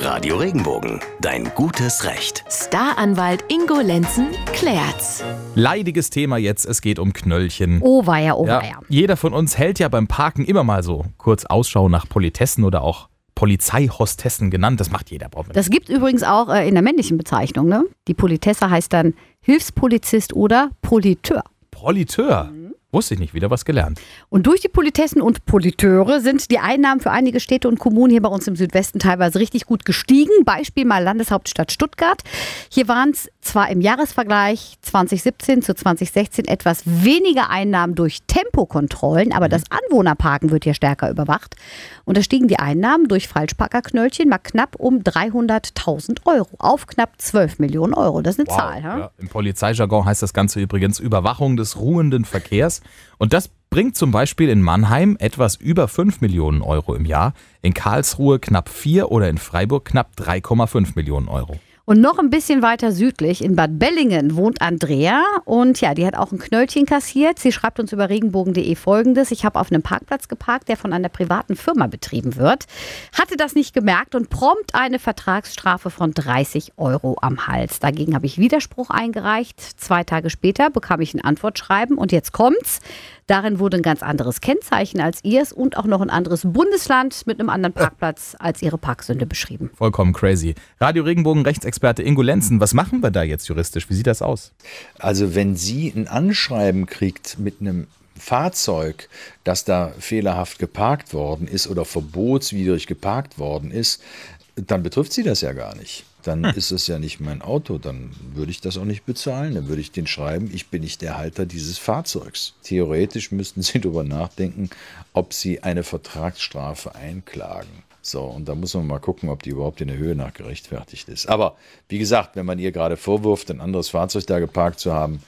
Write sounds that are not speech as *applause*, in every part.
Radio Regenbogen, dein gutes Recht. Staranwalt Ingo Lenzen klärt's. Leidiges Thema jetzt, es geht um Knöllchen. Oh weia, oh Ja, weia. jeder von uns hält ja beim Parken immer mal so kurz Ausschau nach Politessen oder auch Polizeihostessen genannt. Das macht jeder. braucht Das gibt übrigens auch äh, in der männlichen Bezeichnung, ne? Die Politesse heißt dann Hilfspolizist oder Politeur. Politeur. Mhm. Wusste ich nicht, wieder was gelernt. Und durch die Politessen und Politeure sind die Einnahmen für einige Städte und Kommunen hier bei uns im Südwesten teilweise richtig gut gestiegen. Beispiel mal Landeshauptstadt Stuttgart. Hier waren es zwar im Jahresvergleich 2017 zu 2016 etwas weniger Einnahmen durch Tempokontrollen, aber das Anwohnerparken wird hier stärker überwacht. Und da stiegen die Einnahmen durch Falschparkerknöllchen mal knapp um 300.000 Euro auf knapp 12 Millionen Euro. Das ist eine Zahl. Ja? Ja, Im Polizeijargon heißt das Ganze übrigens Überwachung des ruhenden Verkehrs. Und das bringt zum Beispiel in Mannheim etwas über 5 Millionen Euro im Jahr, in Karlsruhe knapp 4 oder in Freiburg knapp 3,5 Millionen Euro. Und noch ein bisschen weiter südlich, in Bad Bellingen, wohnt Andrea. Und ja, die hat auch ein Knöllchen kassiert. Sie schreibt uns über regenbogen.de folgendes. Ich habe auf einem Parkplatz geparkt, der von einer privaten Firma betrieben wird. Hatte das nicht gemerkt und prompt eine Vertragsstrafe von 30 Euro am Hals. Dagegen habe ich Widerspruch eingereicht. Zwei Tage später bekam ich ein Antwortschreiben und jetzt kommt's. Darin wurde ein ganz anderes Kennzeichen als ihrs und auch noch ein anderes Bundesland mit einem anderen Parkplatz als ihre Parksünde beschrieben. Vollkommen crazy. Radio Regenbogen Rechtsexperte Ingo Lenzen, was machen wir da jetzt juristisch? Wie sieht das aus? Also wenn sie ein Anschreiben kriegt mit einem Fahrzeug, das da fehlerhaft geparkt worden ist oder verbotswidrig geparkt worden ist, dann betrifft sie das ja gar nicht. Dann ist es ja nicht mein Auto, dann würde ich das auch nicht bezahlen. Dann würde ich den schreiben, ich bin nicht der Halter dieses Fahrzeugs. Theoretisch müssten Sie *laughs* darüber nachdenken, ob Sie eine Vertragsstrafe einklagen. So, und da muss man mal gucken, ob die überhaupt in der Höhe nach gerechtfertigt ist. Aber wie gesagt, wenn man ihr gerade vorwirft, ein anderes Fahrzeug da geparkt zu haben,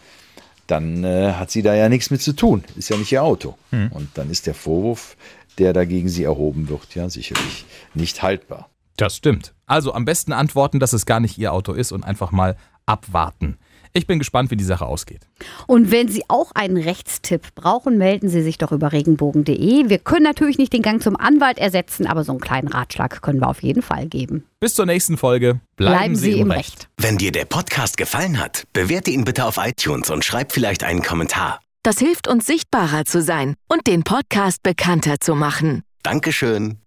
dann äh, hat sie da ja nichts mit zu tun. Ist ja nicht ihr Auto. Und dann ist der Vorwurf, der dagegen sie erhoben wird, ja sicherlich nicht haltbar. Das stimmt. Also am besten antworten, dass es gar nicht Ihr Auto ist und einfach mal abwarten. Ich bin gespannt, wie die Sache ausgeht. Und wenn Sie auch einen Rechtstipp brauchen, melden Sie sich doch über regenbogen.de. Wir können natürlich nicht den Gang zum Anwalt ersetzen, aber so einen kleinen Ratschlag können wir auf jeden Fall geben. Bis zur nächsten Folge. Bleiben, Sie, im Recht. Wenn dir der Podcast gefallen hat, bewerte ihn bitte auf iTunes und schreib vielleicht einen Kommentar. Das hilft uns sichtbarer zu sein und den Podcast bekannter zu machen. Dankeschön.